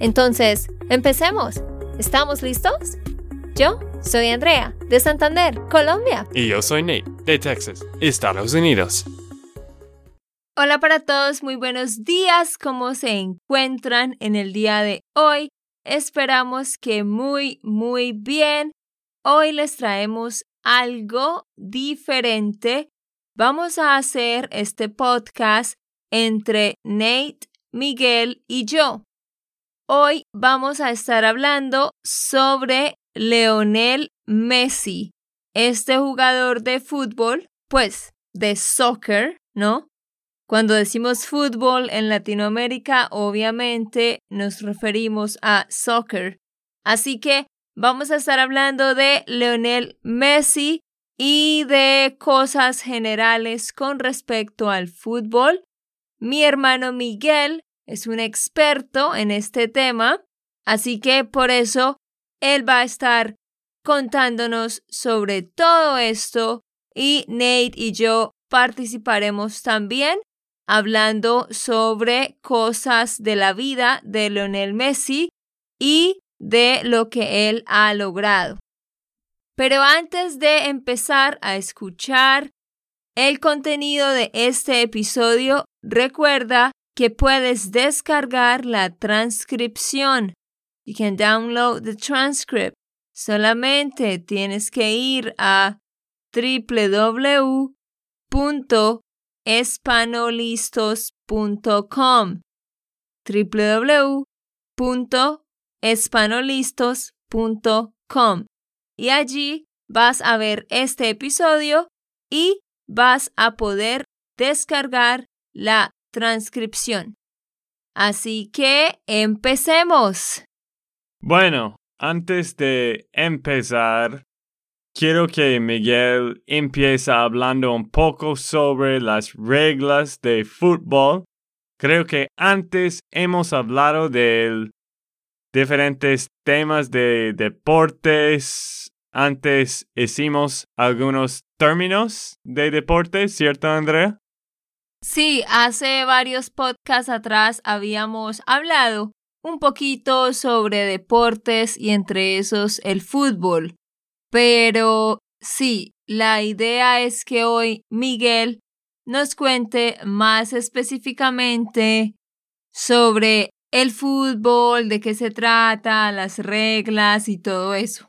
Entonces, empecemos. ¿Estamos listos? Yo soy Andrea, de Santander, Colombia. Y yo soy Nate, de Texas, Estados Unidos. Hola para todos, muy buenos días. ¿Cómo se encuentran en el día de hoy? Esperamos que muy, muy bien. Hoy les traemos algo diferente. Vamos a hacer este podcast entre Nate, Miguel y yo. Hoy vamos a estar hablando sobre Leonel Messi, este jugador de fútbol, pues de soccer, ¿no? Cuando decimos fútbol en Latinoamérica, obviamente nos referimos a soccer. Así que vamos a estar hablando de Leonel Messi y de cosas generales con respecto al fútbol. Mi hermano Miguel es un experto en este tema, así que por eso él va a estar contándonos sobre todo esto y Nate y yo participaremos también hablando sobre cosas de la vida de Leonel Messi y de lo que él ha logrado. Pero antes de empezar a escuchar el contenido de este episodio, recuerda que puedes descargar la transcripción. You can download the transcript. Solamente tienes que ir a www.espanolistos.com www espanolistos.com y allí vas a ver este episodio y vas a poder descargar la transcripción. Así que empecemos. Bueno, antes de empezar, quiero que Miguel empiece hablando un poco sobre las reglas de fútbol. Creo que antes hemos hablado del diferentes temas de deportes. Antes hicimos algunos términos de deportes, ¿cierto, Andrea? Sí, hace varios podcasts atrás habíamos hablado un poquito sobre deportes y entre esos el fútbol. Pero sí, la idea es que hoy Miguel nos cuente más específicamente sobre el fútbol, de qué se trata, las reglas y todo eso.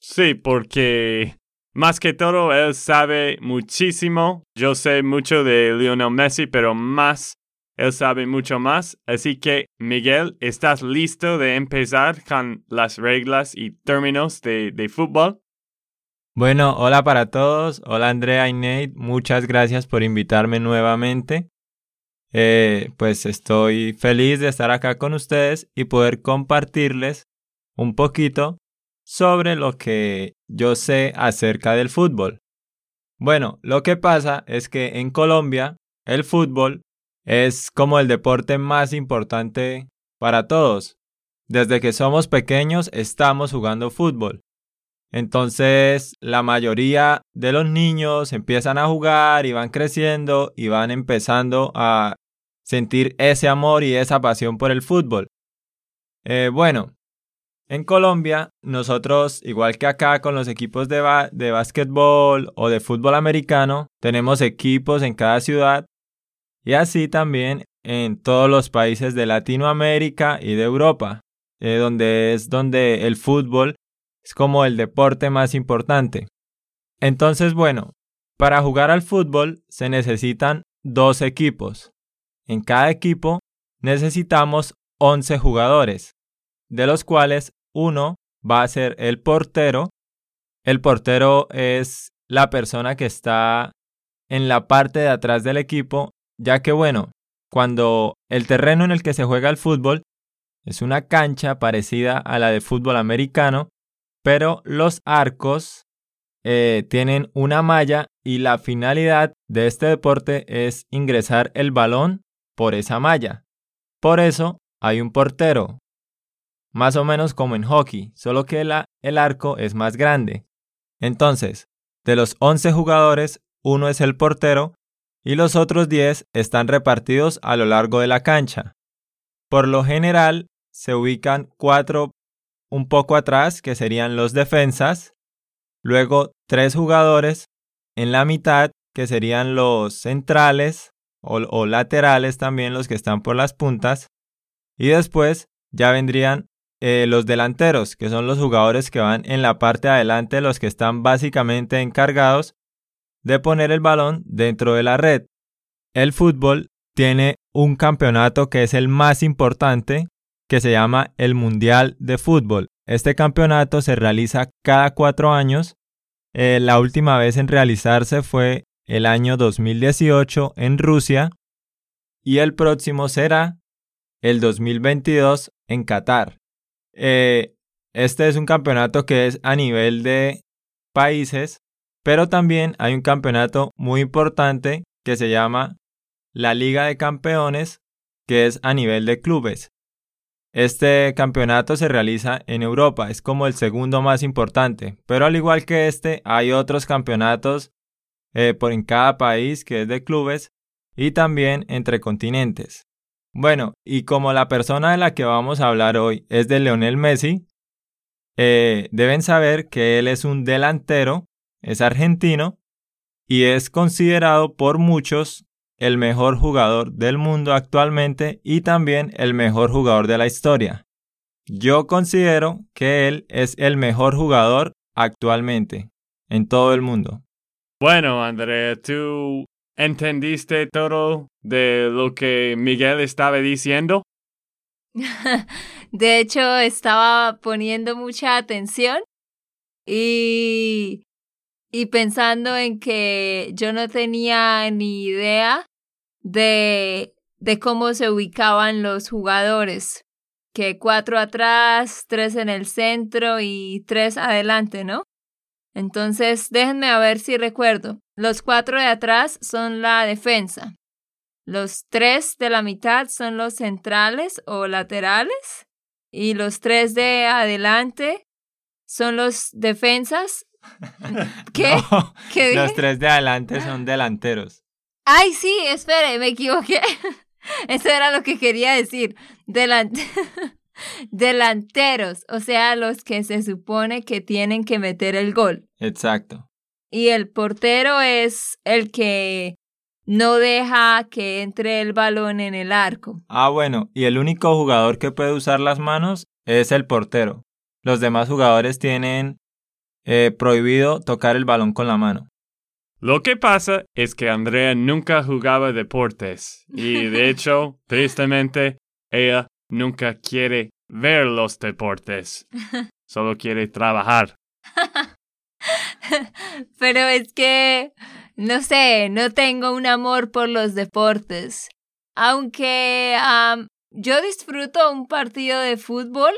Sí, porque más que todo él sabe muchísimo. Yo sé mucho de Lionel Messi, pero más él sabe mucho más. Así que, Miguel, ¿estás listo de empezar con las reglas y términos de, de fútbol? Bueno, hola para todos. Hola Andrea y Nate. Muchas gracias por invitarme nuevamente. Eh, pues estoy feliz de estar acá con ustedes y poder compartirles un poquito sobre lo que yo sé acerca del fútbol. Bueno, lo que pasa es que en Colombia el fútbol es como el deporte más importante para todos. Desde que somos pequeños estamos jugando fútbol. Entonces la mayoría de los niños empiezan a jugar y van creciendo y van empezando a sentir ese amor y esa pasión por el fútbol. Eh, bueno, en Colombia, nosotros, igual que acá con los equipos de, de básquetbol o de fútbol americano, tenemos equipos en cada ciudad y así también en todos los países de Latinoamérica y de Europa, eh, donde es donde el fútbol es como el deporte más importante. Entonces, bueno, para jugar al fútbol se necesitan dos equipos. En cada equipo necesitamos 11 jugadores, de los cuales uno va a ser el portero. El portero es la persona que está en la parte de atrás del equipo, ya que bueno, cuando el terreno en el que se juega el fútbol Es una cancha parecida a la de fútbol americano, pero los arcos eh, tienen una malla y la finalidad de este deporte es ingresar el balón por esa malla. Por eso hay un portero, más o menos como en hockey, solo que el arco es más grande. Entonces, de los 11 jugadores, uno es el portero y los otros 10 están repartidos a lo largo de la cancha. Por lo general, se ubican cuatro un poco atrás, que serían los defensas, luego tres jugadores en la mitad, que serían los centrales o, laterales también, los que están por las puntas, y después ya vendrían eh, los delanteros, que son los jugadores que van en la parte de adelante, los que están básicamente encargados de poner el balón dentro de la red. El fútbol tiene un campeonato que es el más importante, que se llama el Mundial de Fútbol. Este campeonato se realiza cada cuatro años. Eh, la última vez en realizarse fue el año 2018 en Rusia y el próximo será el 2022 en Qatar. Eh, este es un campeonato que es a nivel de países pero también hay un campeonato muy importante que se llama la Liga de Campeones, que es a nivel de clubes. Este campeonato se realiza en Europa, es como el segundo más importante, pero al igual que este, hay otros campeonatos eh, por en cada país que es de clubes y también entre continentes. Bueno, y como la persona de la que vamos a hablar hoy es de Leonel Messi, eh, deben saber que él es un delantero es argentino y es considerado por muchos el mejor jugador del mundo actualmente y también el mejor jugador de la historia. Yo considero que él es el mejor jugador actualmente en todo el mundo. Bueno, Andrea, ¿tú entendiste todo de lo que Miguel estaba diciendo? de hecho, estaba poniendo mucha atención y y pensando en que yo no tenía ni idea de, de cómo se ubicaban los jugadores, que cuatro atrás, tres en el centro y tres adelante, ¿no? Entonces, déjenme a ver si recuerdo. Los cuatro de atrás son la defensa. Los tres de la mitad son los centrales o laterales. Y los tres de adelante son los defensas ¿Qué? Los tres de adelante son delanteros. Ay, sí, espere, me equivoqué. Eso era lo que quería decir. Delanteros, o sea, los que se supone que tienen que meter el gol. Exacto. Y el portero es el que no deja que entre el balón en el arco. Ah, bueno, y el único jugador que puede usar las manos es el portero. Los demás jugadores tienen eh, prohibido tocar el balón con la mano. Lo que pasa es que Andrea nunca jugaba deportes y de hecho, tristemente, ella nunca quiere ver los deportes. Solo quiere trabajar. Pero es que, no sé, no tengo un amor por los deportes. Aunque yo disfruto un partido de fútbol,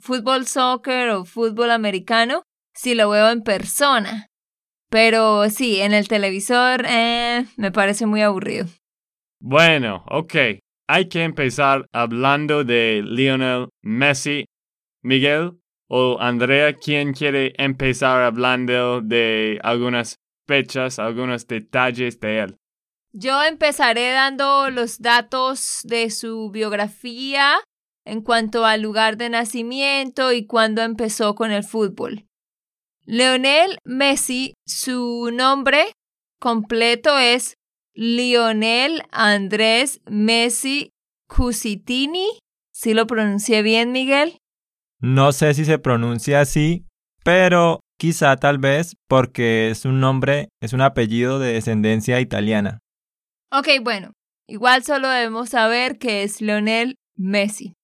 fútbol soccer o fútbol americano, si lo veo en persona. Pero sí, en el televisor eh, me parece muy aburrido. Bueno, ok. Hay que empezar hablando de Lionel Messi. Miguel o Andrea, ¿quién quiere empezar hablando de algunas fechas, algunos detalles de él? Yo empezaré dando los datos de su biografía en cuanto al lugar de nacimiento y cuándo empezó con el fútbol. Leonel Messi, su nombre completo es Lionel Andrés Messi Cusitini. ¿Sí lo pronuncié bien, Miguel? No sé si se pronuncia así, pero quizá tal vez porque es un nombre, es un apellido de descendencia italiana. Ok, bueno, igual solo debemos saber que es Leonel Messi.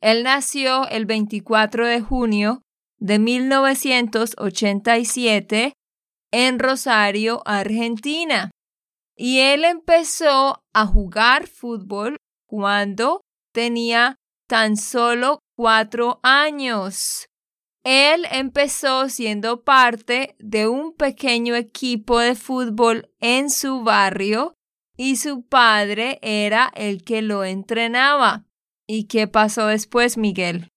Él nació el 24 de junio de 1987 en Rosario, Argentina. Y él empezó a jugar fútbol cuando tenía tan solo cuatro años. Él empezó siendo parte de un pequeño equipo de fútbol en su barrio y su padre era el que lo entrenaba. ¿Y qué pasó después, Miguel?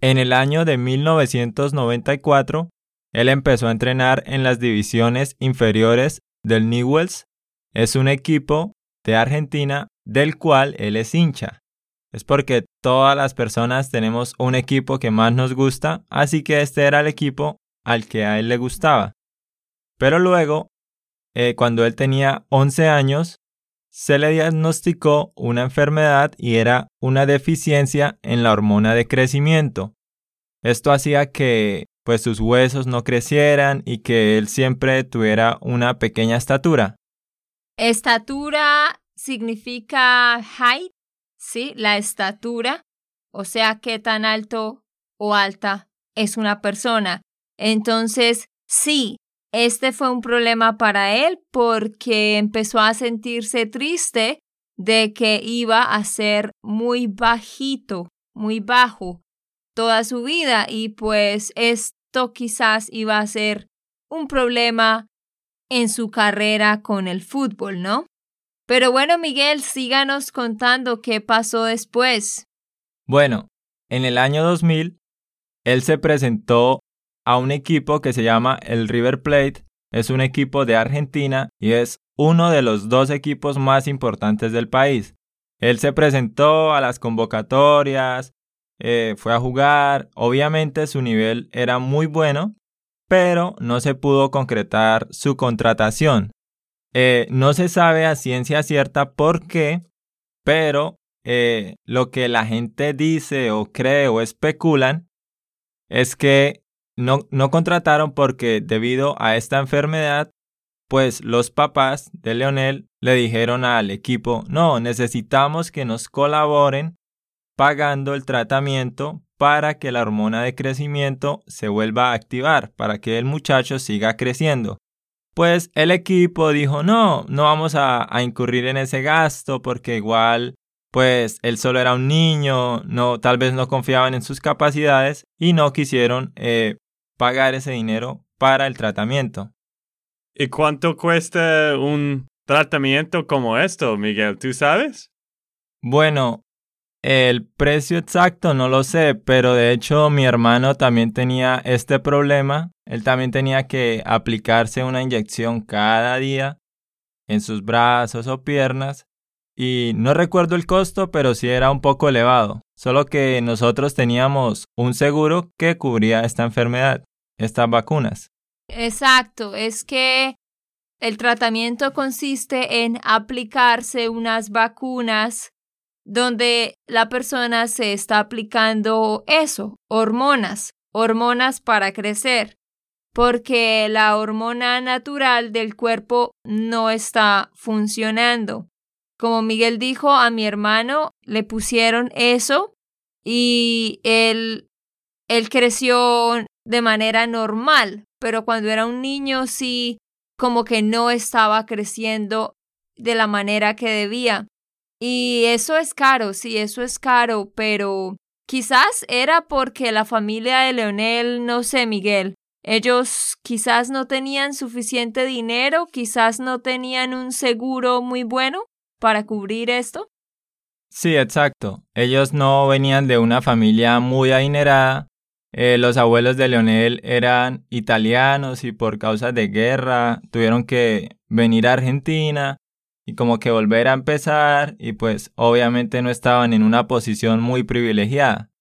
En el año de 1994, él empezó a entrenar en las divisiones inferiores del Newells. Es un equipo de Argentina del cual él es hincha. Es porque todas las personas tenemos un equipo que más nos gusta, así que este era el equipo al que a él le gustaba. Pero luego, eh, cuando él tenía 11 años, se le diagnosticó una enfermedad y era una deficiencia en la hormona de crecimiento. Esto hacía que pues sus huesos no crecieran y que él siempre tuviera una pequeña estatura. Estatura significa height, ¿sí? La estatura, o sea, qué tan alto o alta es una persona. Entonces, sí, este fue un problema para él porque empezó a sentirse triste de que iba a ser muy bajito, muy bajo toda su vida y pues esto quizás iba a ser un problema en su carrera con el fútbol, ¿no? Pero bueno, Miguel, síganos contando qué pasó después. Bueno, en el año 2000, él se presentó a un equipo que se llama el River Plate. Es un equipo de Argentina y es uno de los dos equipos más importantes del país. Él se presentó a las convocatorias, eh, fue a jugar, obviamente su nivel era muy bueno, pero no se pudo concretar su contratación. Eh, no se sabe a ciencia cierta por qué, pero eh, lo que la gente dice o cree o especulan es que no, no contrataron porque debido a esta enfermedad, pues los papás de Leonel le dijeron al equipo, no, necesitamos que nos colaboren pagando el tratamiento para que la hormona de crecimiento se vuelva a activar, para que el muchacho siga creciendo. Pues el equipo dijo, no, no vamos a, incurrir en ese gasto porque igual, pues él solo era un niño, no, tal vez no confiaban en sus capacidades y no quisieron eh, pagar ese dinero para el tratamiento. ¿Y cuánto cuesta un tratamiento como esto, Miguel? ¿Tú sabes? Bueno, el precio exacto no lo sé, pero de hecho mi hermano también tenía este problema. Él también tenía que aplicarse una inyección cada día en sus brazos o piernas. Y no recuerdo el costo, pero sí era un poco elevado. Solo que nosotros teníamos un seguro que cubría esta enfermedad, estas vacunas. Exacto, es que el tratamiento consiste en aplicarse unas vacunas donde la persona se está aplicando eso, hormonas, hormonas para crecer, porque la hormona natural del cuerpo no está funcionando. Como Miguel dijo a mi hermano, le pusieron eso y él, él creció de manera normal, pero cuando era un niño sí como que no estaba creciendo de la manera que debía. Y eso es caro, sí, eso es caro, pero quizás era porque la familia de Leonel, no sé, Miguel, ellos quizás no tenían suficiente dinero, quizás no tenían un seguro muy bueno para cubrir esto. Sí, exacto. Ellos no venían de una familia muy adinerada. Eh, los abuelos de Leonel eran italianos y por causa de guerra tuvieron que venir a Argentina y como que volver a empezar y pues obviamente no estaban en una posición muy privilegiada.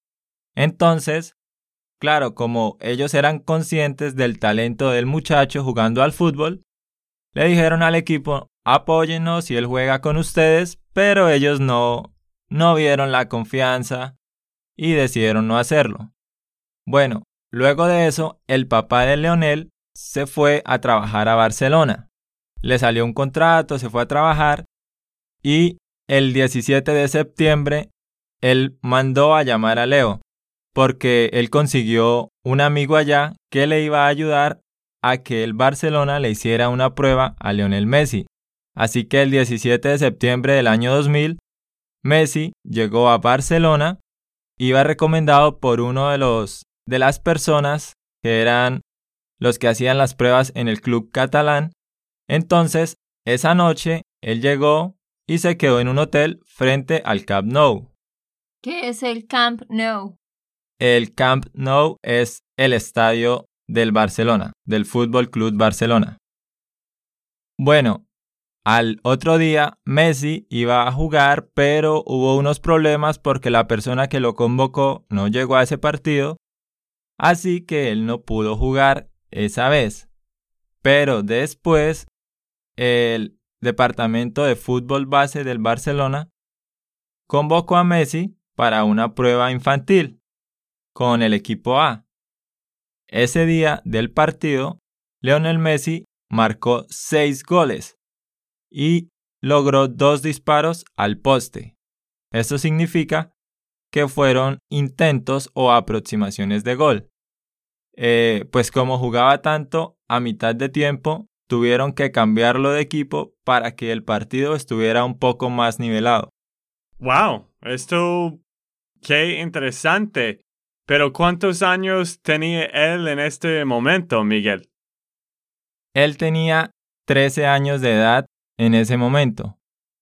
Entonces, claro, como ellos eran conscientes del talento del muchacho jugando al fútbol, le dijeron al equipo, apóyennos si él juega con ustedes, pero ellos no, no vieron la confianza y decidieron no hacerlo. Bueno, luego de eso, el papá de Leonel se fue a trabajar a Barcelona le salió un contrato, se fue a trabajar y el 17 de septiembre él mandó a llamar a Leo porque él consiguió un amigo allá que le iba a ayudar a que el Barcelona le hiciera una prueba a Lionel Messi. Así que el 17 de septiembre del año 2000, Messi llegó a Barcelona iba recomendado por uno de los de las personas que eran los que hacían las pruebas en el club catalán. Entonces, esa noche él llegó y se quedó en un hotel frente al Camp Nou. ¿Qué es el Camp Nou? El Camp Nou es el estadio del Barcelona, del Fútbol Club Barcelona. Bueno, al otro día Messi iba a jugar, pero hubo unos problemas porque la persona que lo convocó no llegó a ese partido, así que él no pudo jugar esa vez. Pero después, el Departamento de Fútbol Base del Barcelona convocó a Messi para una prueba infantil con el equipo A. Ese día del partido, Lionel Messi marcó seis goles y logró dos disparos al poste. Esto significa que fueron intentos o aproximaciones de gol. Eh, pues como jugaba tanto, a mitad de tiempo tuvieron que cambiarlo de equipo para que el partido estuviera un poco más nivelado. ¡Wow! Esto... ¡Qué interesante! Pero ¿cuántos años tenía él en este momento, Miguel? Él tenía 13 años de edad en ese momento.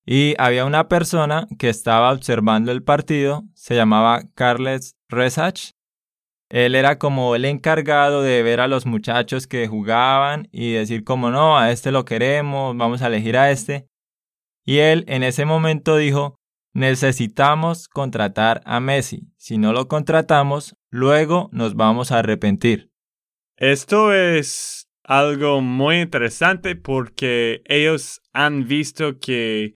Y había una persona que estaba observando el partido, se llamaba Carles Resach. Él era como el encargado de ver a los muchachos que jugaban y decir como no, a este lo queremos, vamos a elegir a este. Y él en ese momento dijo, necesitamos contratar a Messi. Si no lo contratamos, luego nos vamos a arrepentir. Esto es algo muy interesante porque ellos han visto que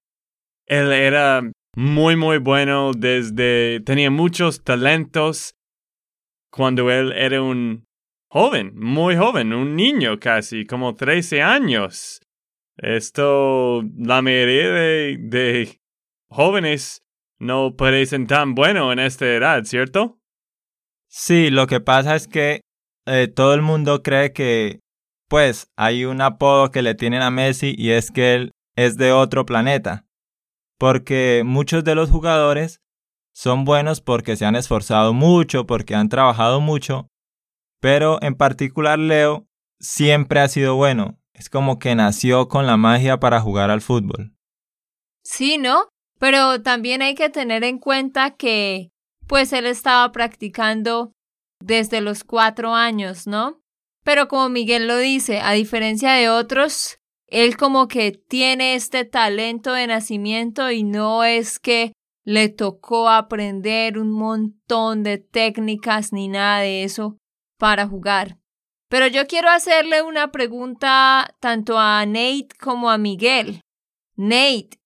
él era muy muy bueno desde tenía muchos talentos cuando él era un joven, muy joven, un niño casi, como 13 años. Esto, la mayoría de, de jóvenes no parecen tan bueno en esta edad, ¿cierto? Sí, lo que pasa es que eh, todo el mundo cree que pues hay un apodo que le tienen a Messi y es que él es de otro planeta. Porque muchos de los jugadores son buenos porque se han esforzado mucho, porque han trabajado mucho, pero en particular Leo siempre ha sido bueno. Es como que nació con la magia para jugar al fútbol. Sí, ¿no? Pero también hay que tener en cuenta que, pues él estaba practicando desde los cuatro años, ¿no? Pero como Miguel lo dice, a diferencia de otros, él como que tiene este talento de nacimiento y no es que le tocó aprender un montón de técnicas ni nada de eso para jugar. Pero yo quiero hacerle una pregunta tanto a Nate como a Miguel. Nate,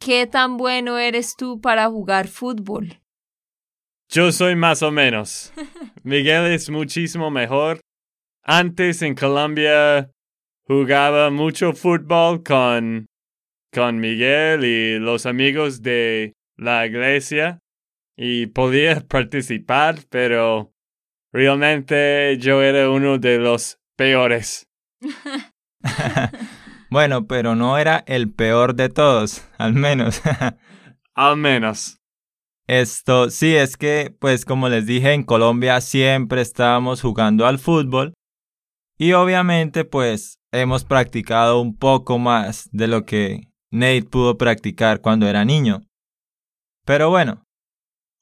¿qué tan bueno eres tú para jugar fútbol? Yo soy más o menos. Miguel es muchísimo mejor antes en Colombia jugaba mucho fútbol con, con Miguel y los amigos de la iglesia y podía participar, pero realmente yo era uno de los peores. bueno, pero no era el peor de todos, al menos. al menos. Esto sí es que, pues como les dije, en Colombia siempre estábamos jugando al fútbol y obviamente pues hemos practicado un poco más de lo que Nate pudo practicar cuando era niño. Pero bueno,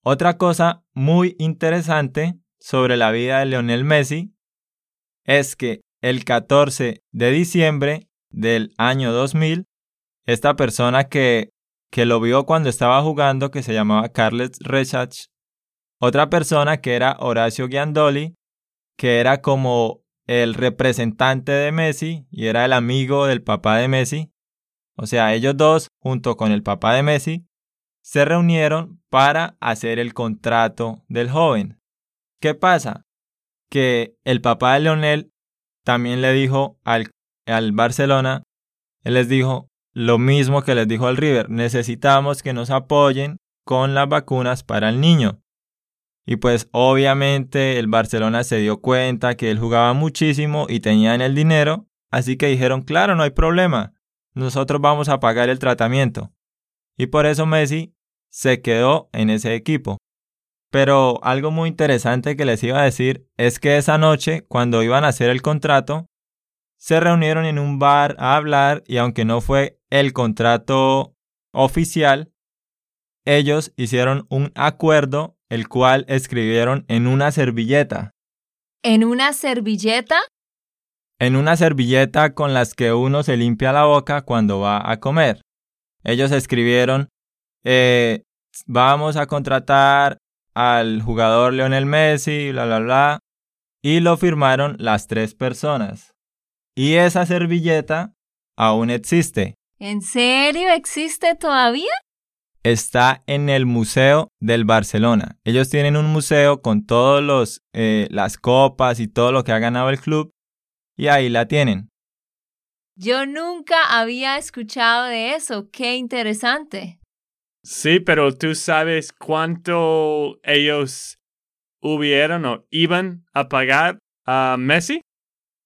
otra cosa muy interesante sobre la vida de Lionel Messi es que el 14 de diciembre del año 2000, esta persona que, que lo vio cuando estaba jugando, que se llamaba Carles Rechach, otra persona que era Horacio Giandoli, que era como el representante de Messi y era el amigo del papá de Messi. O sea, ellos dos, junto con el papá de Messi, se reunieron para hacer el contrato del joven. ¿Qué pasa? Que el papá de Leonel también le dijo al, al Barcelona, él les dijo lo mismo que les dijo al River, necesitamos que nos apoyen con las vacunas para el niño. Y pues obviamente el Barcelona se dio cuenta que él jugaba muchísimo y tenían el dinero, así que dijeron, claro, no hay problema, nosotros vamos a pagar el tratamiento. Y por eso Messi se quedó en ese equipo. Pero algo muy interesante que les iba a decir es que esa noche, cuando iban a hacer el contrato, se reunieron en un bar a hablar y aunque no fue el contrato oficial, ellos hicieron un acuerdo el cual escribieron en una servilleta. ¿En una servilleta? En una servilleta con las que uno se limpia la boca cuando va a comer. Ellos escribieron, eh, vamos a contratar al jugador Lionel Messi, bla, bla, bla, y lo firmaron las tres personas. Y esa servilleta aún existe. ¿En serio existe todavía? Está en el Museo del Barcelona. Ellos tienen un museo con todos los eh, las copas y todo lo que ha ganado el club y ahí la tienen. Yo nunca había escuchado de eso. Qué interesante. Sí, pero tú sabes cuánto ellos hubieron o iban a pagar a Messi?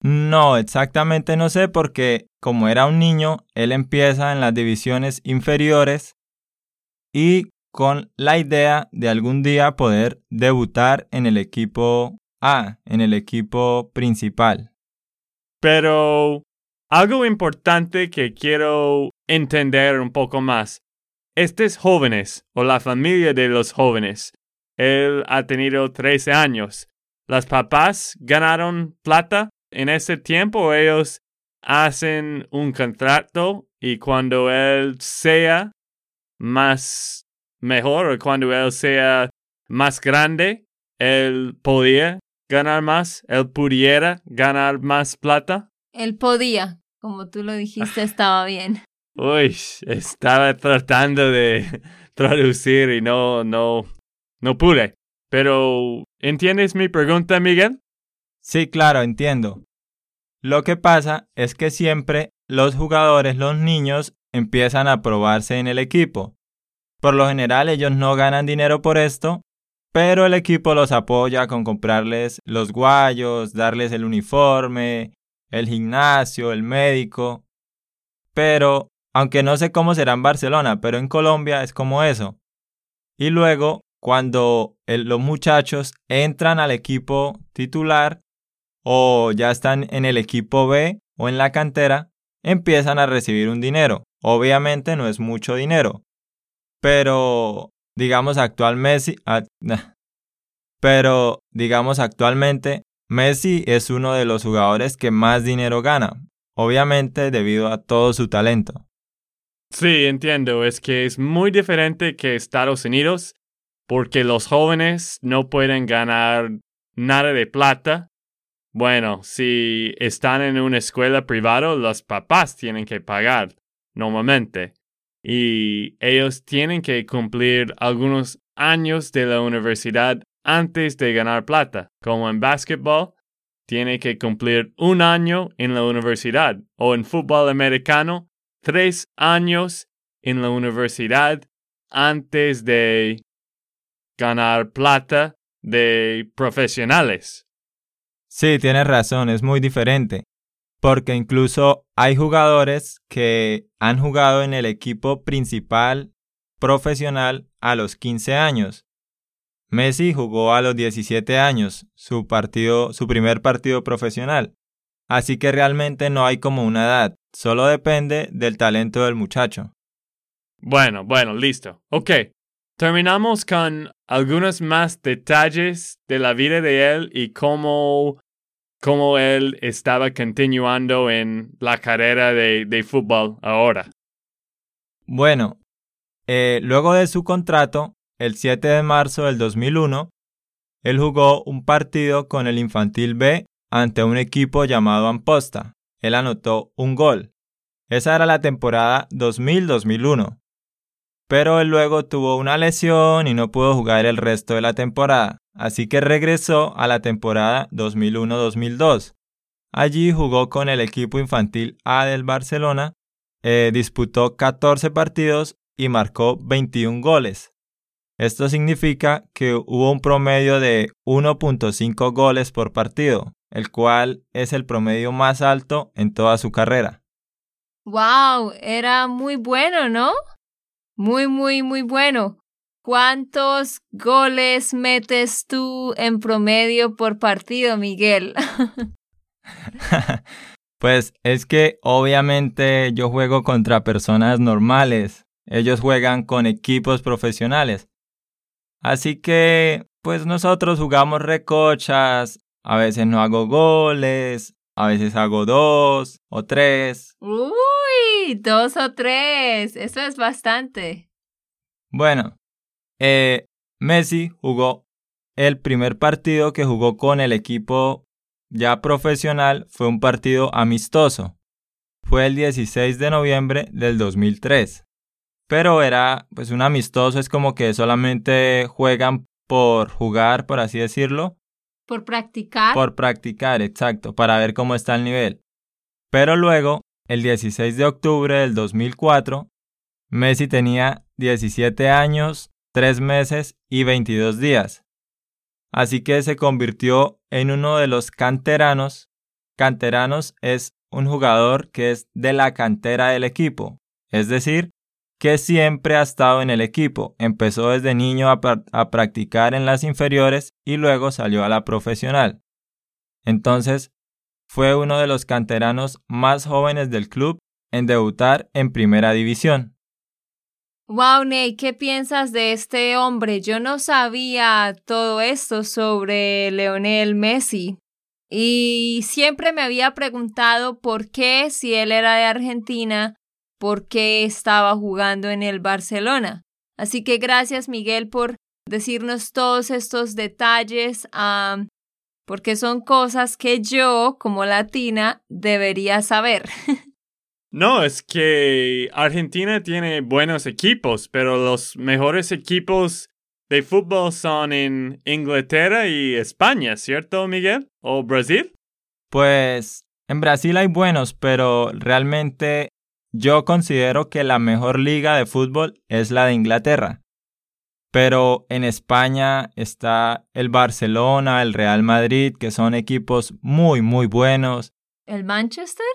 No, exactamente no sé porque como era un niño, él empieza en las divisiones inferiores y con la idea de algún día poder debutar en el equipo A, en el equipo principal. Pero algo importante que quiero entender un poco más estos jóvenes o la familia de los jóvenes, él ha tenido 13 años. ¿Las papás ganaron plata en ese tiempo ellos hacen un contrato y cuando él sea más mejor o cuando él sea más grande, él podía ganar más, él pudiera ganar más plata? Él podía, como tú lo dijiste, estaba bien. Uy, estaba tratando de traducir y no, no, no pude. Pero, ¿entiendes mi pregunta, Miguel? Sí, claro, entiendo. Lo que pasa es que siempre los jugadores, los niños, empiezan a probarse en el equipo. Por lo general ellos no ganan dinero por esto, pero el equipo los apoya con comprarles los guayos, darles el uniforme, el gimnasio, el médico. Pero aunque no sé cómo será en Barcelona, pero en Colombia es como eso. Y luego, cuando los muchachos entran al equipo titular o ya están en el equipo B o en la cantera, empiezan a recibir un dinero. Obviamente no es mucho dinero, pero digamos actualmente, pero digamos actualmente Messi es uno de los jugadores que más dinero gana, obviamente debido a todo su talento. Sí, entiendo. Es que es muy diferente que Estados Unidos porque los jóvenes no pueden ganar nada de plata. Bueno, si están en una escuela privada, los papás tienen que pagar normalmente. Y ellos tienen que cumplir algunos años de la universidad antes de ganar plata. Como en básquetbol, tiene que cumplir un año en la universidad. O en fútbol americano, tres años en la universidad antes de ganar plata de profesionales. Sí, tienes razón, es muy diferente, porque incluso hay jugadores que han jugado en el equipo principal profesional a los 15 años. Messi jugó a los 17 años, su partido, su primer partido profesional. Así que realmente no hay como una edad, solo depende del talento del muchacho. Bueno, bueno, listo. Ok, terminamos con algunos más detalles de la vida de él y cómo, cómo él estaba continuando en la carrera de, de fútbol ahora. Bueno, eh, luego de su contrato, el 7 de marzo del 2001, él jugó un partido con el Infantil B ante un equipo llamado Amposta. Él anotó un gol. Esa era la temporada 2000-2001. Pero él luego tuvo una lesión y no pudo jugar el resto de la temporada, así que regresó a la temporada 2001-2002. Allí jugó con el equipo infantil A del Barcelona, eh, disputó 14 partidos y marcó 21 goles. Esto significa que hubo un promedio de 1.5 goles por partido, el cual es el promedio más alto en toda su carrera. ¡Wow! Era muy bueno, ¿no? Muy, muy, muy bueno. ¿Cuántos goles metes tú en promedio por partido, Miguel? pues es que obviamente yo juego contra personas normales. Ellos juegan con equipos profesionales. Así que, pues nosotros jugamos recochas. A veces no hago goles, a veces hago dos o tres. Uy, dos o tres. Eso es bastante. Bueno, eh, Messi jugó el primer partido que jugó con el equipo ya profesional fue un partido amistoso. Fue el 16 de noviembre del 2003. Pero era, pues un amistoso es como que solamente juegan por jugar, por así decirlo. Por practicar. Por practicar, exacto, para ver cómo está el nivel. Pero luego, el 16 de octubre del 2004, Messi tenía 17 años, 3 meses y 22 días. Así que se convirtió en uno de los canteranos. Canteranos es un jugador que es de la cantera del equipo, es decir, que siempre ha estado en el equipo. Empezó desde niño a, practicar en las inferiores y luego salió a la profesional. Entonces, fue uno de los canteranos más jóvenes del club en debutar en primera división. Wow, Ney, ¿qué piensas de este hombre? Yo no sabía todo esto sobre Leonel Messi. Y siempre me había preguntado por qué, si él era de Argentina, por qué estaba jugando en el Barcelona. Así que gracias, Miguel, por decirnos todos estos detalles, porque son cosas que yo, como latina, debería saber. No, es que Argentina tiene buenos equipos, pero los mejores equipos de fútbol son en Inglaterra y España, ¿cierto, Miguel? ¿O Brasil? Pues en Brasil hay buenos, pero realmente yo considero que la mejor liga de fútbol es la de Inglaterra. Pero en España está el Barcelona, el Real Madrid, que son equipos muy, muy buenos. ¿El Manchester?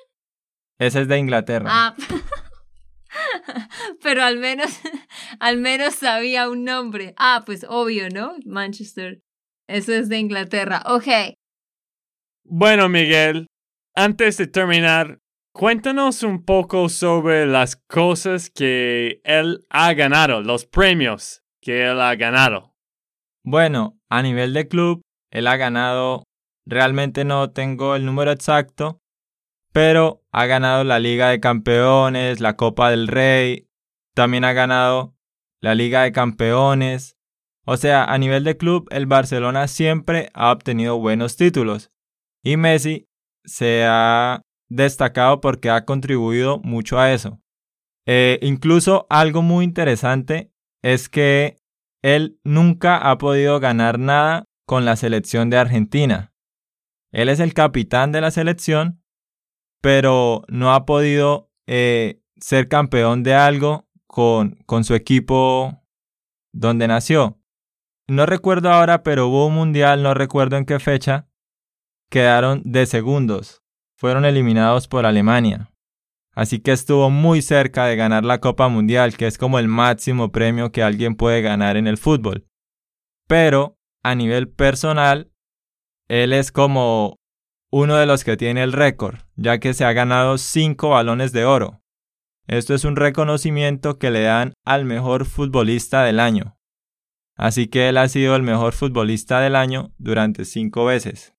Ese es de Inglaterra. Ah. Pero al menos, al menos sabía un nombre. Ah, pues obvio, ¿no? Manchester. Eso es de Inglaterra. Ok. Bueno, Miguel, antes de terminar, cuéntanos un poco sobre las cosas que él ha ganado, los premios que él ha ganado. Bueno, a nivel de club, él ha ganado, realmente no tengo el número exacto, pero ha ganado la Liga de Campeones, la Copa del Rey, también ha ganado la Liga de Campeones. O sea, a nivel de club, el Barcelona siempre ha obtenido buenos títulos y Messi se ha destacado porque ha contribuido mucho a eso. Eh, incluso algo muy interesante es que él nunca ha podido ganar nada con la selección de Argentina. Él es el capitán de la selección, pero no ha podido eh, ser campeón de algo con, con su equipo donde nació. No recuerdo ahora, pero hubo un mundial, no recuerdo en qué fecha, quedaron de segundos. Fueron eliminados por Alemania. Así que estuvo muy cerca de ganar la Copa Mundial, que es como el máximo premio que alguien puede ganar en el fútbol. Pero, a nivel personal, él es como uno de los que tiene el récord, ya que se ha ganado cinco balones de oro. Esto es un reconocimiento que le dan al mejor futbolista del año. Así que él ha sido el mejor futbolista del año durante cinco veces.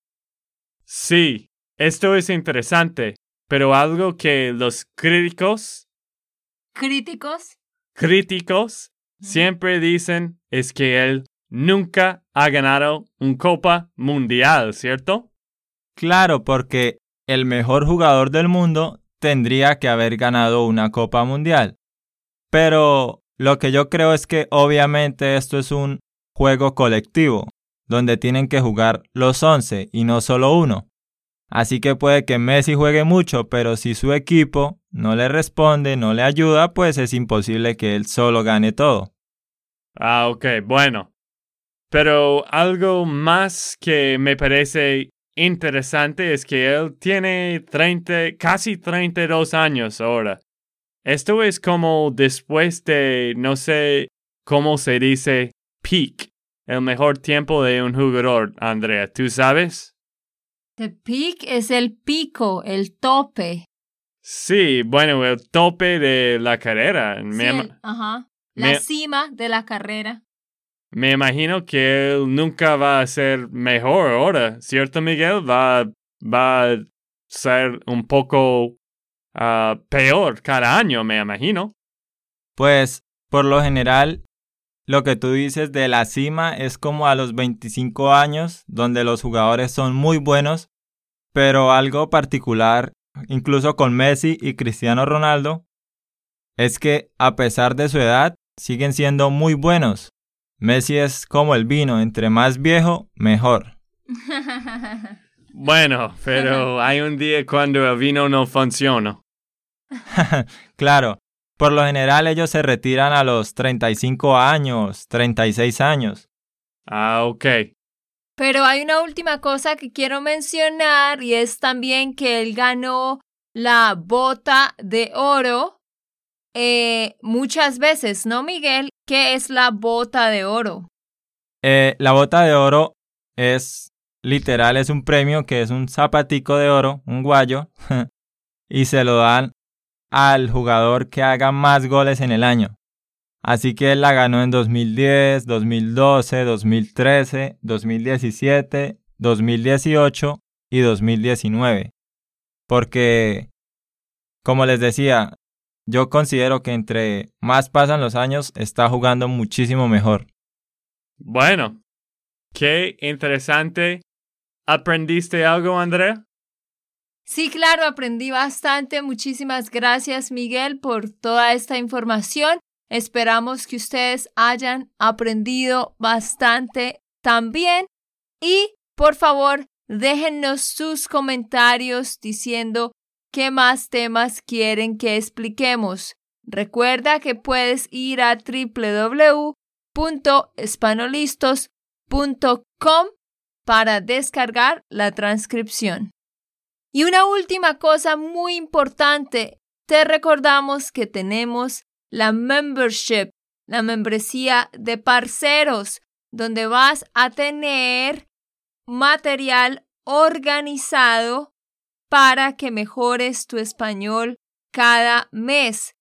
Sí, esto es interesante, pero algo que los críticos... ¿Críticos? Críticos siempre dicen es que él nunca ha ganado un Copa Mundial, ¿cierto? Claro, porque el mejor jugador del mundo tendría que haber ganado una Copa Mundial. Pero lo que yo creo es que obviamente esto es un juego colectivo, donde tienen que jugar los 11 y no solo uno. Así que puede que Messi juegue mucho, pero si su equipo no le responde, no le ayuda, pues es imposible que él solo gane todo. Ah, ok, bueno. Pero algo más que me parece interesante es que él tiene 30, casi 32 años ahora. Esto es como después de, no sé cómo se dice peak, el mejor tiempo de un jugador, Andrea. ¿Tú sabes? The peak es el pico, el tope. Sí, bueno, el tope de la carrera. Me, Sí, el- ajá. La me- cima de la carrera. me imagino que él nunca va a ser mejor ahora, ¿cierto, Miguel? Va, va a ser un poco ah, peor cada año, me imagino. Pues, por lo general, lo que tú dices de la cima es como a los 25 años, donde los jugadores son muy buenos, pero algo particular, incluso con Messi y Cristiano Ronaldo, es que a pesar de su edad, siguen siendo muy buenos. Messi es como el vino, entre más viejo, mejor. Bueno, pero hay un día cuando el vino no funciona. claro, por lo general ellos se retiran a los 35 años, 36 años. Ah, ok. Pero hay una última cosa que quiero mencionar y es también que él ganó la bota de oro eh, muchas veces, ¿no, Miguel? ¿Qué es la bota de oro? Eh, la bota de oro es literal, es un premio que es un zapatico de oro, un guayo, y se lo dan al jugador que haga más goles en el año. Así que él la ganó en 2010, 2012, 2013, 2017, 2018 y 2019. Porque, como les decía, yo considero que entre más pasan los años, está jugando muchísimo mejor. Bueno, qué interesante. ¿Aprendiste algo, Andrea? Sí, claro, aprendí bastante. Muchísimas gracias, Miguel, por toda esta información. Esperamos que ustedes hayan aprendido bastante también. Y, por favor, déjennos sus comentarios diciendo qué más temas quieren que expliquemos. Recuerda que puedes ir a www.espanolistos.com para descargar la transcripción. Y una última cosa muy importante, te recordamos que tenemos la membership, la membresía de parceros, donde vas a tener material organizado para que mejores tu español cada mes.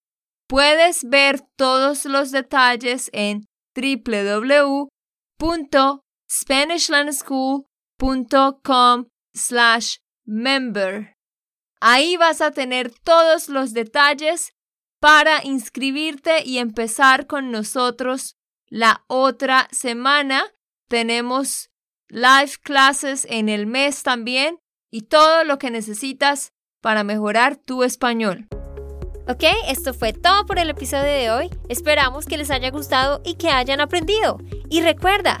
Puedes ver todos los detalles en www.spanishlandschool.com slash member. Ahí vas a tener todos los detalles para inscribirte y empezar con nosotros la otra semana. Tenemos live classes en el mes también y todo lo que necesitas para mejorar tu español. Ok, esto fue todo por el episodio de hoy. Esperamos que les haya gustado y que hayan aprendido. Y recuerda,